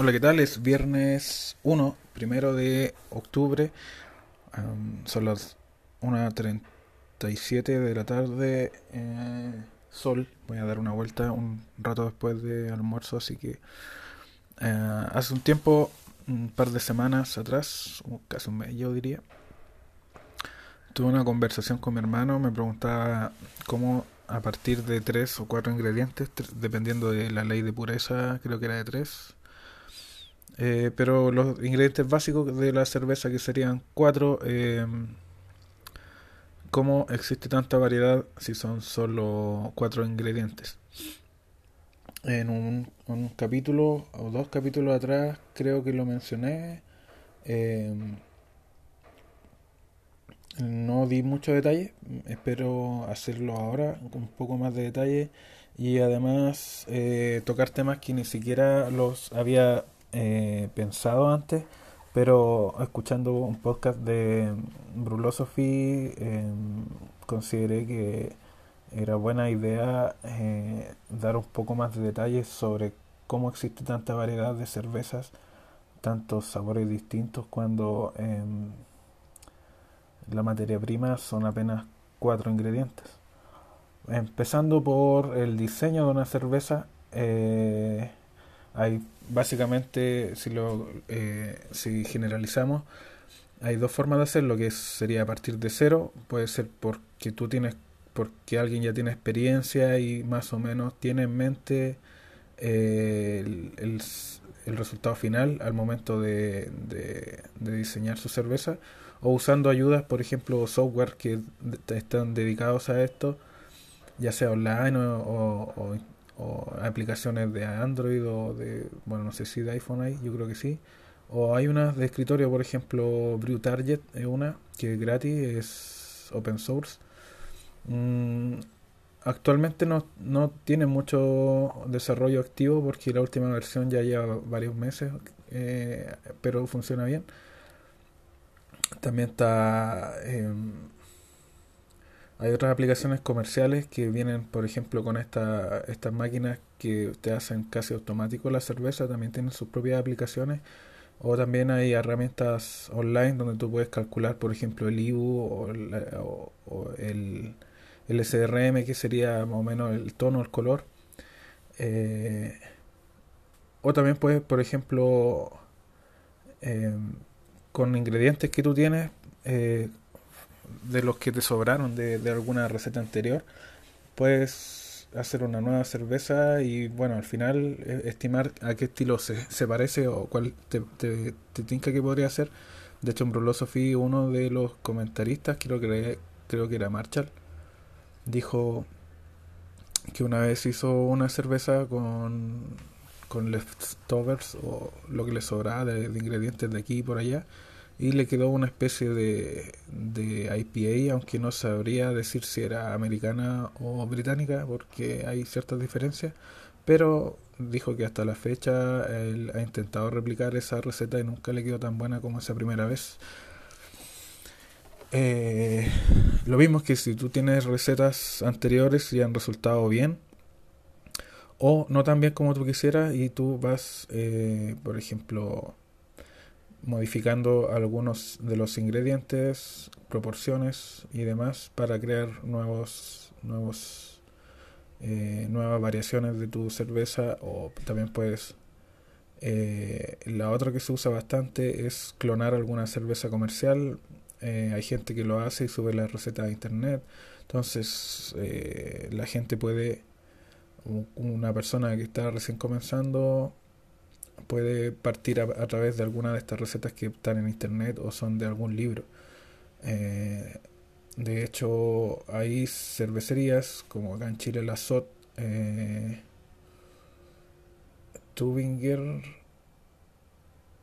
Hola, ¿qué tal? Es viernes 1, primero de octubre. Son las 1.37 de la tarde. Eh, sol. Voy a dar una vuelta un rato después de almuerzo, así que eh, hace un tiempo, un par de semanas atrás, casi un mes yo diría, tuve una conversación con mi hermano. Me preguntaba cómo a partir de tres o cuatro ingredientes, dependiendo de la ley de pureza, creo que era de tres eh, pero los ingredientes básicos de la cerveza que serían cuatro, eh, ¿cómo existe tanta variedad si son solo cuatro ingredientes? En un, capítulo o dos capítulos atrás creo que lo mencioné. Eh, no di mucho detalle, espero hacerlo ahora con un poco más de detalle y además eh, tocar temas que ni siquiera los había eh, pensado antes, pero escuchando un podcast de Brulosophy eh, consideré que era buena idea eh, dar un poco más de detalles sobre cómo existe tanta variedad de cervezas, tantos sabores distintos cuando em, la materia prima son apenas cuatro ingredientes. Empezando por el diseño de una cerveza, eh, hay básicamente, si lo eh, si generalizamos, hay dos formas de hacerlo, que sería a partir de cero, puede ser porque tú tienes, porque alguien ya tiene experiencia y más o menos tiene en mente eh, el, el, resultado final al momento de, de, diseñar su cerveza, o usando ayudas, por ejemplo, software que están dedicados a esto, ya sea online o, o o aplicaciones de Android o de, bueno, no sé si de iPhone hay, yo creo que sí. O hay unas de escritorio, por ejemplo, Brew Target es una que es gratis, es open source. Mm, actualmente no, no tiene mucho desarrollo activo porque la última versión ya lleva varios meses, eh, pero funciona bien. También está... Hay otras aplicaciones comerciales que vienen, por ejemplo, con esta, estas máquinas que te hacen casi automático la cerveza, también tienen sus propias aplicaciones. O también hay herramientas online donde tú puedes calcular, por ejemplo, el IBU o, el, el, SRM, que sería más o menos el tono, el color. Eh, o también puedes, por ejemplo, eh, con ingredientes que tú tienes, eh, de los que te sobraron de, alguna receta anterior, puedes hacer una nueva cerveza y bueno, al final eh, estimar a qué estilo se, se parece o cuál te, te, tinca que podría ser. De hecho, en Brulosophy, uno de los comentaristas, creo que, creo que era Marshall, dijo que una vez hizo una cerveza con, con leftovers o lo que le sobraba de ingredientes de aquí y por allá y le quedó una especie de, de IPA, aunque no sabría decir si era americana o británica, porque hay ciertas diferencias, pero dijo que hasta la fecha él ha intentado replicar esa receta y nunca le quedó tan buena como esa primera vez. Eh, lo mismo que si tú tienes recetas anteriores y han resultado bien, o no tan bien como tú quisieras, y tú vas, eh, por ejemplo, modificando algunos de los ingredientes, proporciones y demás para crear nuevos, nuevos, eh, nuevas variaciones de tu cerveza o también puedes eh, la otra que se usa bastante es clonar alguna cerveza comercial. Eh, hay gente que lo hace y sube la receta a internet. Entonces la gente puede, una persona que está recién comenzando, puede partir a, través de alguna de estas recetas que están en internet o son de algún libro. Eh, de hecho, hay cervecerías como acá en Chile la SOT, eh, Tubinger,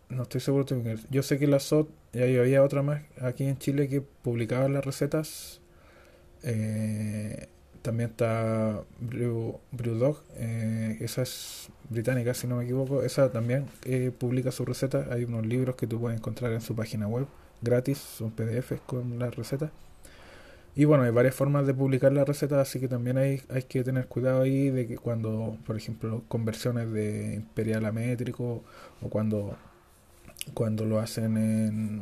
no estoy seguro Tubinger. Yo sé que la SOT, y había otra más aquí en Chile que publicaba las recetas. Eh, también está Brew, Brewdog, eh, esa es británica si no me equivoco, esa también eh, publica su receta, hay unos libros que tú puedes encontrar en su página web, gratis, son PDFs con las recetas. Y bueno, hay varias formas de publicar la receta, así que también hay, hay que tener cuidado ahí de que cuando, por ejemplo, conversiones de imperial a métrico o cuando, cuando lo hacen en,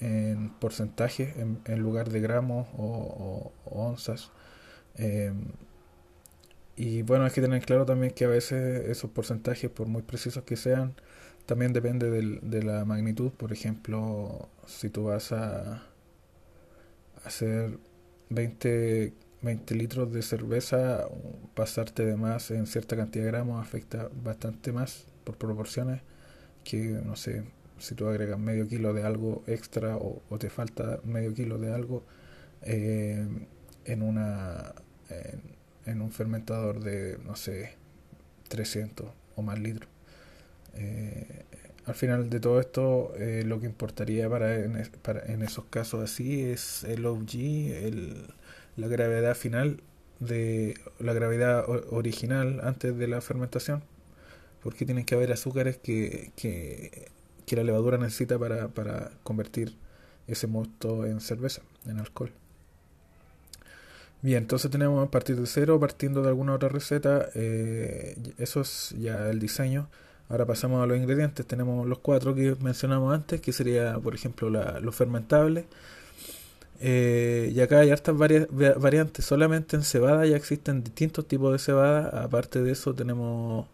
en porcentaje en, lugar de gramos o, onzas. Em, y bueno, hay que tener claro también que a veces esos porcentajes, por muy precisos que sean, también depende de la magnitud. Por ejemplo, si tú vas a hacer 20, 20 litros de cerveza, pasarte de más en cierta cantidad de gramos afecta bastante más por proporciones que, no sé, si tú agregas medio kilo de algo extra o, te falta medio kilo de algo eh, en una en, un fermentador de, no sé, 300 o más litros. Eh, al final de todo esto, eh, lo que importaría para en, para en, esos casos así es el OG, el, la gravedad final de la gravedad original antes de la fermentación, porque tienen que haber azúcares que, que, que la levadura necesita para, para convertir ese mosto en cerveza, en alcohol. Bien, entonces tenemos a partir de cero, partiendo de alguna otra receta, eh, eso es ya el diseño. Ahora pasamos a los ingredientes. Tenemos los cuatro que mencionamos antes, que sería, por ejemplo, la, los fermentables. Eh, y acá hay hartas variantes. Solamente en cebada ya existen distintos tipos de cebada. Aparte de eso tenemos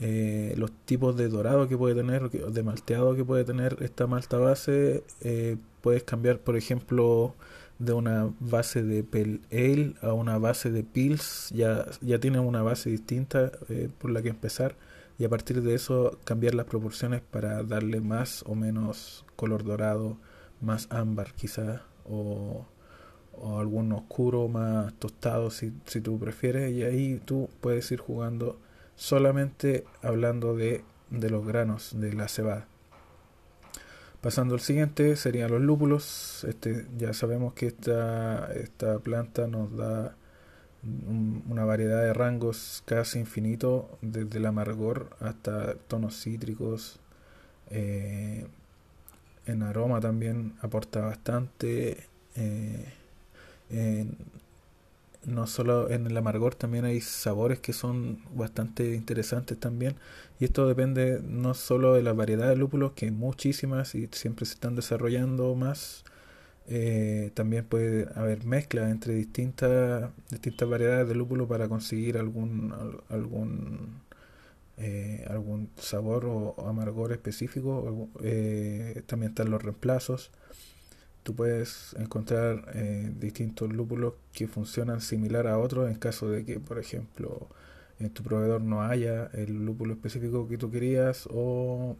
eh, los tipos de dorado que puede tener, de malteado que puede tener esta malta base. Eh, puedes cambiar, por ejemplo, de una base de Pale Ale a una base de Pils. Ya, ya tiene una base distinta por la que empezar y a partir de eso cambiar las proporciones para darle más o menos color dorado, más ámbar quizás, o, algún oscuro más tostado si, si tú prefieres, y ahí tú puedes ir jugando solamente hablando de, de los granos de la cebada. Pasando al siguiente serían los lúpulos. Este, ya sabemos que esta, esta planta nos da una variedad de rangos casi infinito, desde el amargor hasta tonos cítricos. Eh, en aroma también aporta bastante. Eh, no solo en el amargor, también hay sabores que son bastante interesantes también. Y esto depende no solo de la variedad de lúpulos, que hay muchísimas y siempre se están desarrollando más, eh, también puede haber mezcla entre distintas, distintas variedades de lúpulo para conseguir algún, algún, eh, algún sabor o, amargor específico. Eh, también están los reemplazos. Tú puedes encontrar distintos lúpulos que funcionan similar a otros en caso de que, por ejemplo, en tu proveedor no haya el lúpulo específico que tú querías o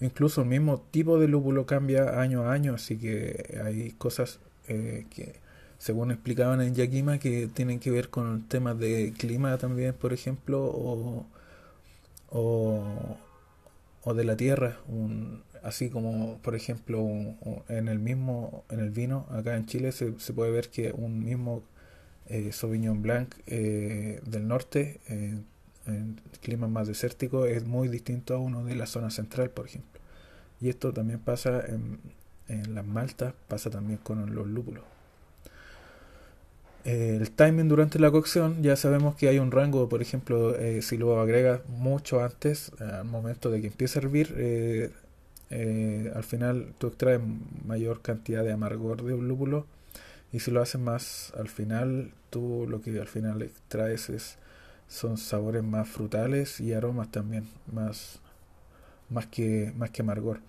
Incluso el mismo tipo de lúpulo cambia año a año, así que hay cosas eh, que, según explicaban en Yakima, que tienen que ver con temas de clima también, por ejemplo, o, o, de la tierra, un, así como, por ejemplo, en el mismo, en el vino, acá en Chile se, se puede ver que un mismo eh, Sauvignon Blanc eh, del norte en clima más desértico es muy distinto a uno de la zona central, por ejemplo. Y esto también pasa en, en las maltas, pasa también con los lúpulos. el timing durante la cocción, ya sabemos que hay un rango, por ejemplo, eh, si lo agregas mucho antes, al momento de que empiece a hervir, eh, eh, al final tú extraes mayor cantidad de amargor de lúpulo y si lo haces más al final, tú lo que al final extraes es son sabores más frutales y aromas también más más que más que amargor.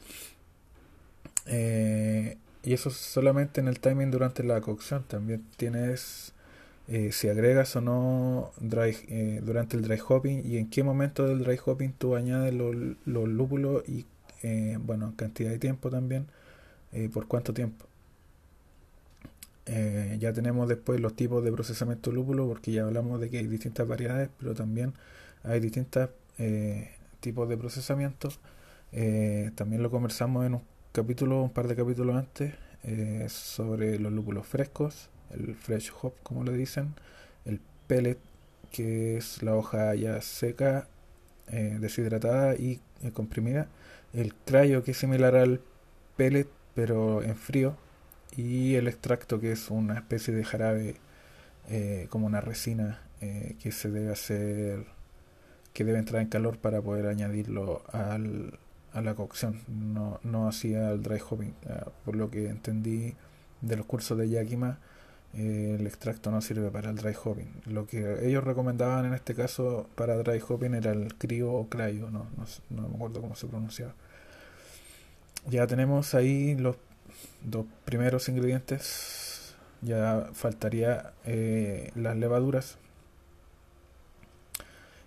Eh, y eso solamente en el timing durante la cocción también. Tienes eh, si agregas o no dry, durante el dry hopping y en qué momento del dry hopping tú añades los, los lúpulos y bueno cantidad de tiempo también por cuánto tiempo eh, ya tenemos después los tipos de procesamiento lúpulo, porque ya hablamos de que hay distintas variedades, pero también hay distintos eh, tipos de procesamiento. Eh, también lo conversamos en un capítulo, un par de capítulos antes, sobre los lúpulos frescos, el fresh hop, como le dicen, el pellet, que es la hoja ya seca, deshidratada y comprimida, el cryo, que es similar al pellet, pero en frío y el extracto que es una especie de jarabe eh, como una resina eh, que se debe hacer que debe entrar en calor para poder añadirlo al, a la cocción no, no hacía el dry hopping ah, por lo que entendí de los cursos de Yakima eh, el extracto no sirve para el dry hopping lo que ellos recomendaban en este caso para dry hopping era el crío o cryo no, no, me acuerdo cómo se pronunciaba ya tenemos ahí los dos primeros ingredientes. Ya faltaría eh, las levaduras.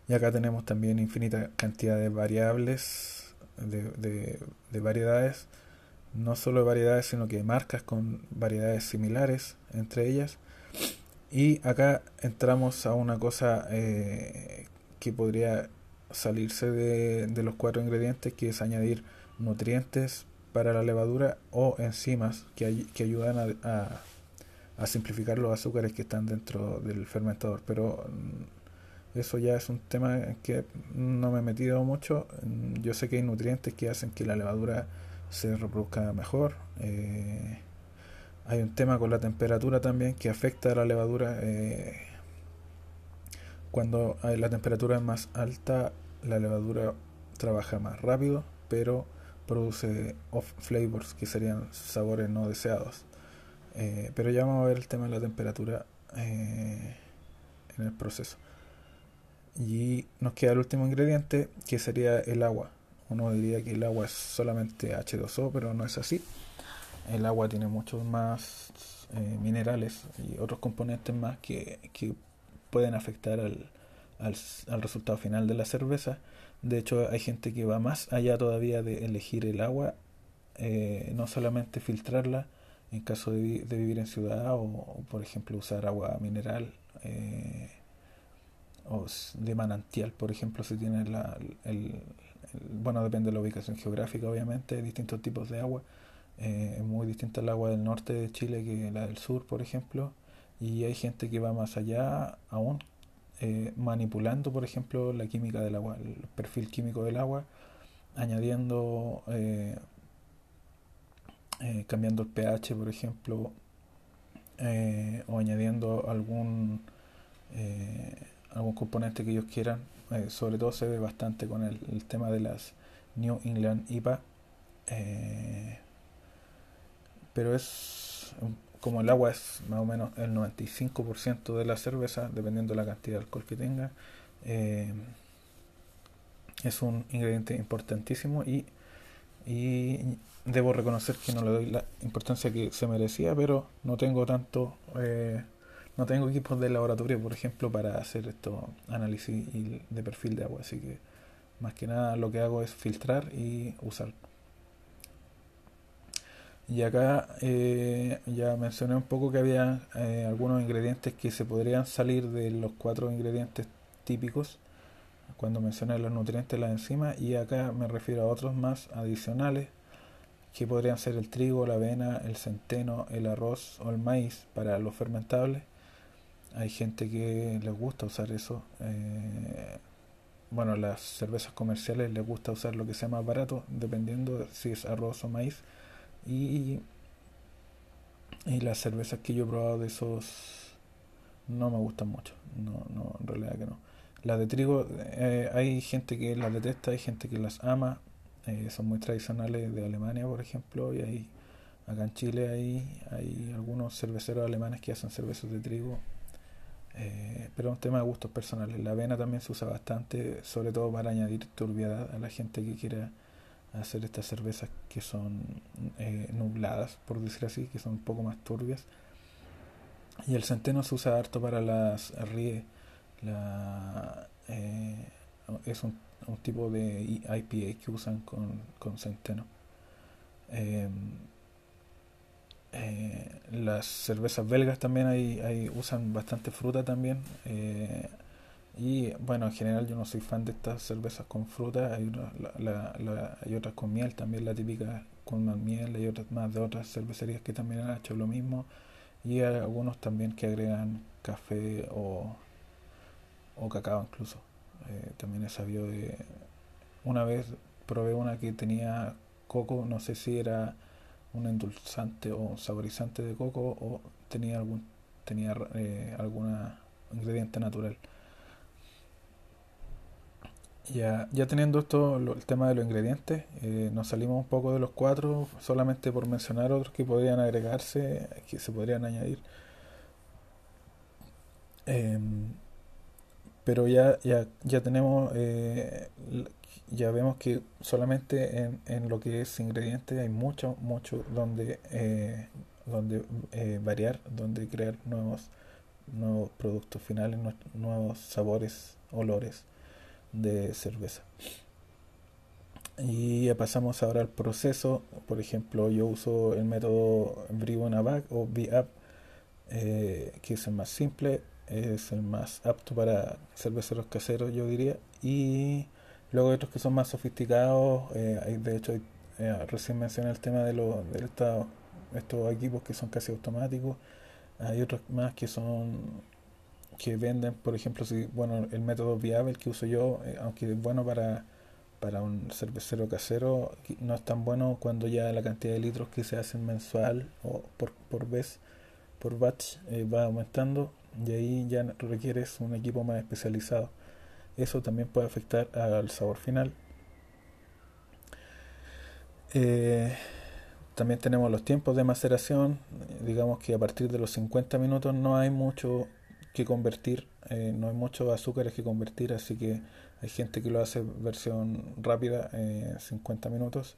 Y acá tenemos también infinita cantidad de variables, de, de, variedades. No solo variedades, sino que marcas con variedades similares entre ellas. Y acá entramos a una cosa eh, que podría salirse de, de, los cuatro ingredientes, que es añadir nutrientes para la levadura o enzimas que, que ayudan a, a, simplificar los azúcares que están dentro del fermentador. Pero mm, eso ya es un tema que no me he metido mucho. Mm, yo sé que hay nutrientes que hacen que la levadura se reproduzca mejor. Eh, hay un tema con la temperatura también que afecta a la levadura. Eh, cuando la temperatura es más alta, la levadura trabaja más rápido, pero produce off flavors, que serían sabores no deseados. Eh, pero ya vamos a ver el tema de la temperatura en el proceso. Y nos queda el último ingrediente, que sería el agua. Uno diría que el agua es solamente H2O, pero no es así. El agua tiene muchos más eh, minerales y otros componentes más que, que pueden afectar al, al, al resultado final de la cerveza de hecho, hay gente que va más allá todavía de elegir el agua, eh, no solamente filtrarla en caso de, vivir en ciudad o, por ejemplo, usar agua mineral eh, o de manantial, por ejemplo, si tiene la, el, bueno, depende de la ubicación geográfica, obviamente, hay distintos tipos de agua. Eh, es muy distinta el agua del norte de Chile que la del sur, por ejemplo, y hay gente que va más allá aún eh, manipulando, por ejemplo, la química del agua, el perfil químico del agua, añadiendo, eh, eh, cambiando el pH, por ejemplo, o añadiendo algún, algún componente que ellos quieran. Sobre todo se ve bastante con el, tema de las New England IPA. pero es como el agua es más o menos el 95% de la cerveza, dependiendo de la cantidad de alcohol que tenga, eh, es un ingrediente importantísimo y, debo reconocer que no le doy la importancia que se merecía, pero no tengo tanto, eh, no tengo equipos de laboratorio, por ejemplo, para hacer esto análisis de perfil de agua, así que más que nada lo que hago es filtrar y usar. Y acá eh, ya mencioné un poco que había eh, algunos ingredientes que se podrían salir de los cuatro ingredientes típicos. Cuando mencioné los nutrientes, las enzimas, y acá me refiero a otros más adicionales que podrían ser el trigo, la avena, el centeno, el arroz o el maíz para los fermentables. Hay gente que les gusta usar eso. Eh, bueno, las cervezas comerciales les gusta usar lo que sea más barato, dependiendo si es arroz o maíz y, y las cervezas que yo he probado de esos no me gustan mucho. No, no, en realidad que no. Las de trigo, eh, hay gente que las detesta, hay gente que las ama. Eh, son muy tradicionales de Alemania, por ejemplo, y hay, acá en Chile hay, hay algunos cerveceros alemanes que hacen cervezas de trigo. Eh, pero es un tema de gustos personales. La avena también se usa bastante, sobre todo para añadir turbiedad a la gente que quiera hacer estas cervezas que son eh, nubladas, por decir así, que son un poco más turbias. Y el centeno se usa harto para las rie. La, eh, es un, un, tipo de IPA que usan con, con centeno. Eh, las cervezas belgas también hay, hay, usan bastante fruta también. Y bueno, en general yo no soy fan de estas cervezas con fruta, hay, hay otras con miel, también la típica con más miel, hay otras más de otras cervecerías que también han hecho lo mismo y hay algunos también que agregan café o, o cacao incluso. Eh, también he sabido de... Una vez probé una que tenía coco, no sé si era un endulzante o saborizante de coco o tenía algún tenía eh, alguna ingrediente natural. Ya, ya teniendo esto, el tema de los ingredientes, eh, nos salimos un poco de los cuatro, solamente por mencionar otros que podrían agregarse, que se podrían añadir. Em, pero ya, ya, ya tenemos, eh, ya vemos que solamente en, en, lo que es ingredientes hay mucho, mucho donde, eh, donde variar, donde crear nuevos, nuevos productos finales, nuevos sabores, olores de cerveza. Y ya pasamos ahora al proceso. Por ejemplo, yo uso el método Brew o VAP, eh, que es el más simple, es el más apto para cerveceros caseros, yo diría. Y luego hay otros que son más sofisticados. Eh, de hecho, eh, recién mencioné el tema de, los de estos equipos que son casi automáticos. Hay otros más que son que venden, por ejemplo, si bueno, el método viable que uso yo, eh, aunque es bueno para, para un cervecero casero, no es tan bueno cuando ya la cantidad de litros que se hacen mensual o por, por vez, por batch, va aumentando y ahí ya requieres un equipo más especializado. Eso también puede afectar al sabor final. Eh, también tenemos los tiempos de maceración. Digamos que a partir de los 50 minutos no hay mucho que convertir, eh, no hay muchos azúcares que convertir, así que hay gente que lo hace versión rápida, eh, 50 minutos,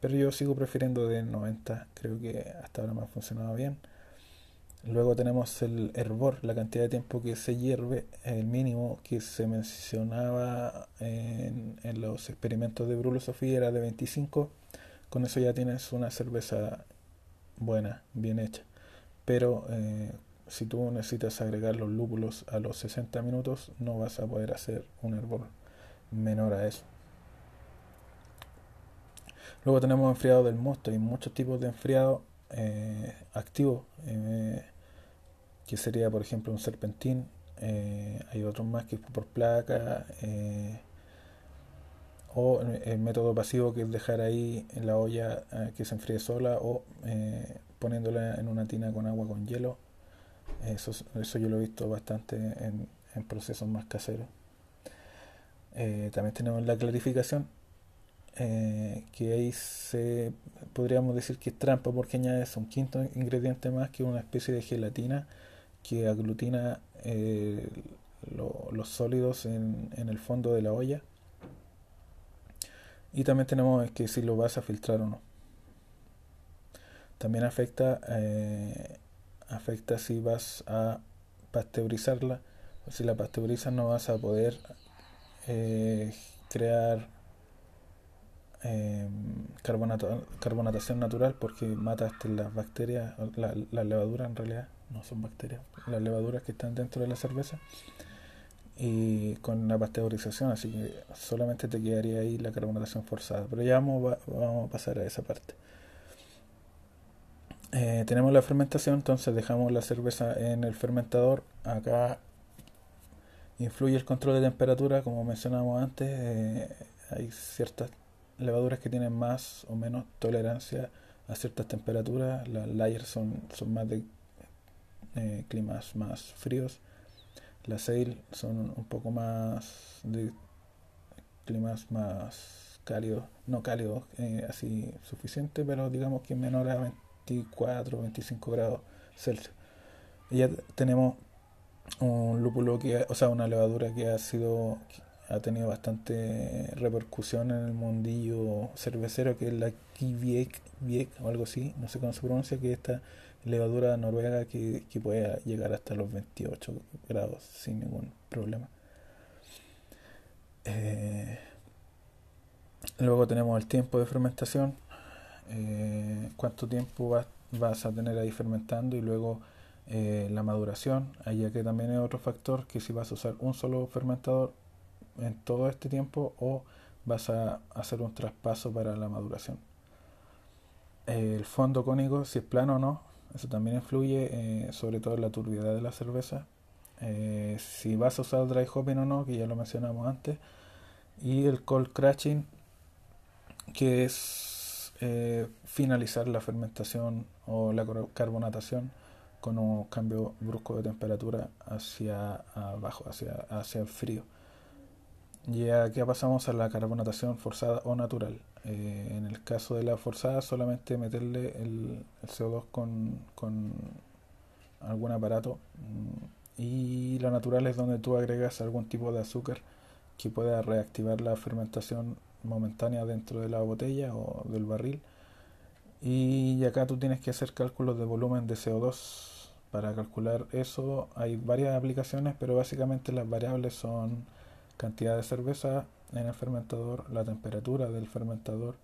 pero yo sigo prefiriendo de 90, creo que hasta ahora me ha funcionado bien. Luego tenemos el hervor, la cantidad de tiempo que se hierve, el mínimo que se mencionaba en, los experimentos de Brulo Sofía era de 25. Con eso ya tienes una cerveza buena, bien hecha. Pero eh, si tú necesitas agregar los lúpulos a los 60 minutos, no vas a poder hacer un hervor menor a eso. Luego tenemos enfriado del mosto. Hay muchos tipos de enfriado eh, activo, eh, que sería por ejemplo un serpentín. Eh, hay otros más que por placa. o el método pasivo que es dejar ahí en la olla que se enfríe sola o poniéndola en una tina con agua con hielo eso, eso yo lo he visto bastante en, procesos más caseros. Eh, también tenemos la clarificación, eh, que ahí se podríamos decir que es trampa porque añades un quinto ingrediente más que una especie de gelatina que aglutina eh, los sólidos en, el fondo de la olla. Y también tenemos que si lo vas a filtrar o no. También afecta afecta si vas a pasteurizarla. Si la pasteurizas no vas a poder eh, crear eh, carbonatación natural porque mataste las bacterias, la levaduras en realidad, no son bacterias, las levaduras que están dentro de la cerveza y con la pasteurización, así que solamente te quedaría ahí la carbonatación forzada. Pero ya vamos, vamos a pasar a esa parte. Eh, tenemos la fermentación, entonces dejamos la cerveza en el fermentador. Acá influye el control de temperatura, como mencionamos antes. Eh, hay ciertas levaduras que tienen más o menos tolerancia a ciertas temperaturas. Las layers son, son más de eh, climas más fríos. Las ale son un poco más de climas más cálidos, no cálidos, así suficiente, pero digamos que menor a 24, 25 grados Celsius. Y ya tenemos un lúpulo que, o sea, una levadura que ha sido ha tenido bastante repercusión en el mundillo cervecero, que es la Kivik, o algo así, no sé cómo se pronuncia, que es esta levadura noruega que, que puede llegar hasta los 28 grados sin ningún problema. Eh, luego tenemos el tiempo de fermentación, eh, cuánto tiempo vas, vas, a tener ahí fermentando y luego eh, la maduración, allá que también es otro factor que si vas a usar un solo fermentador en todo este tiempo o vas a hacer un traspaso para la maduración. el fondo cónico, si es plano o no, eso también influye eh, sobre todo en la turbiedad de la cerveza. si vas a usar dry hopping o no, que ya lo mencionamos antes. Y el cold crashing, que es eh, finalizar la fermentación o la carbonatación con un cambio brusco de temperatura hacia abajo, hacia, hacia el frío. Y aquí pasamos a la carbonatación forzada o natural. Eh, en el caso de la forzada, solamente meterle el, CO2 con, con, algún aparato. Mm, y la natural es donde tú agregas algún tipo de azúcar que pueda reactivar la fermentación momentánea dentro de la botella o del barril. Y acá tú tienes que hacer cálculos de volumen de CO2. Para calcular eso hay varias aplicaciones, pero básicamente las variables son cantidad de cerveza en el fermentador, la temperatura del fermentador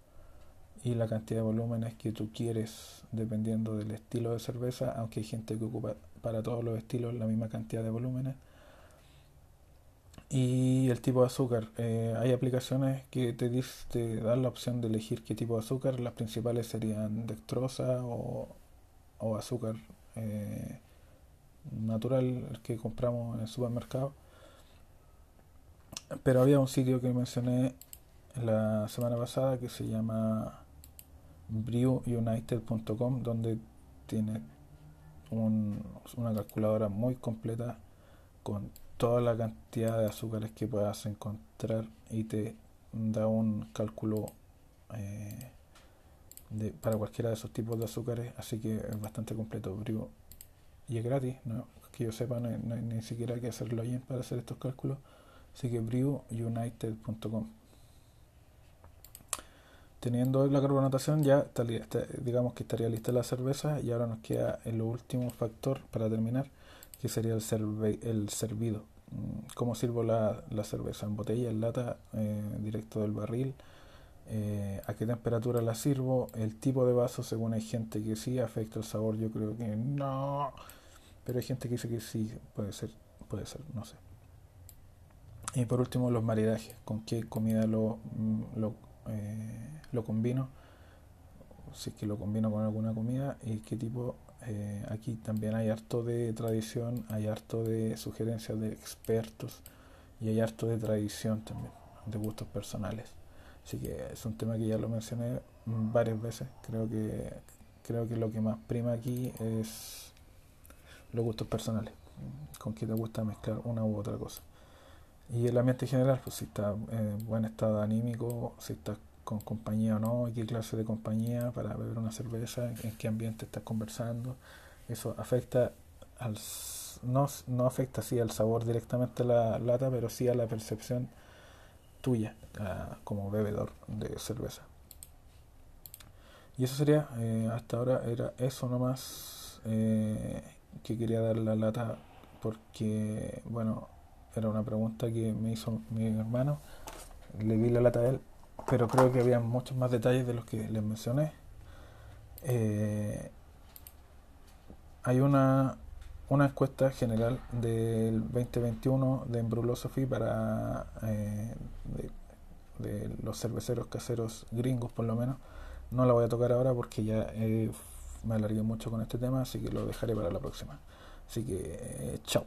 y la cantidad de volúmenes que tú quieres dependiendo del estilo de cerveza, aunque hay gente que ocupa para todos los estilos la misma cantidad de volúmenes. Y el tipo de azúcar. Eh, hay aplicaciones que te, dan la opción de elegir qué tipo de azúcar. Las principales serían dextrosa o, o azúcar eh, natural que compramos en el supermercado pero había un sitio que mencioné la semana pasada que se llama brewunited.com donde tiene una calculadora muy completa con toda la cantidad de azúcares que puedas encontrar y te da un cálculo eh, para cualquiera de esos tipos de azúcares así que es bastante completo Brew y es gratis ¿no? que yo sepa no, hay ni siquiera que hacerlo bien para hacer estos cálculos Así que brewunited.com. Teniendo la carbonatación ya digamos que estaría lista la cerveza y ahora nos queda el último factor para terminar que sería el, el servido. Mm, ¿Cómo sirvo la, cerveza? ¿En botella, en lata, eh, directo del barril? Eh, ¿A qué temperatura la sirvo? El tipo de vaso, según hay gente que sí afecta el sabor, yo creo que no. Pero hay gente que dice que sí, puede ser, puede ser, no sé. Y por último, los maridajes. ¿Con qué comida lo, mm, lo, eh, lo combino? Si es que lo combino con alguna comida y qué tipo. Eh, aquí también hay harto de tradición, hay harto de sugerencias de expertos y hay harto de tradición también, de gustos personales. Así que es un tema que ya lo mencioné varias veces. Creo que creo que lo que más prima aquí es los gustos personales. Con qué te gusta mezclar una u otra cosa. Y el ambiente general, pues si está en buen estado anímico, si estás con compañía o no, qué clase de compañía para beber una cerveza, en qué ambiente estás conversando. Eso afecta al no, no afecta así al sabor directamente a la lata, pero sí a la percepción tuya como bebedor de cerveza. Y eso sería, eh, hasta ahora era eso nomás eh, que quería dar la lata porque, bueno, era una pregunta que me hizo mi hermano. Le di la lata a él, pero creo que había muchos más detalles de los que les mencioné. Eh, hay una, una encuesta general del 2021 de Embrulosophy para eh, de, los cerveceros caseros gringos por lo menos. No la voy a tocar ahora porque ya me alargué mucho con este tema, así que lo dejaré para la próxima. Así que, chao.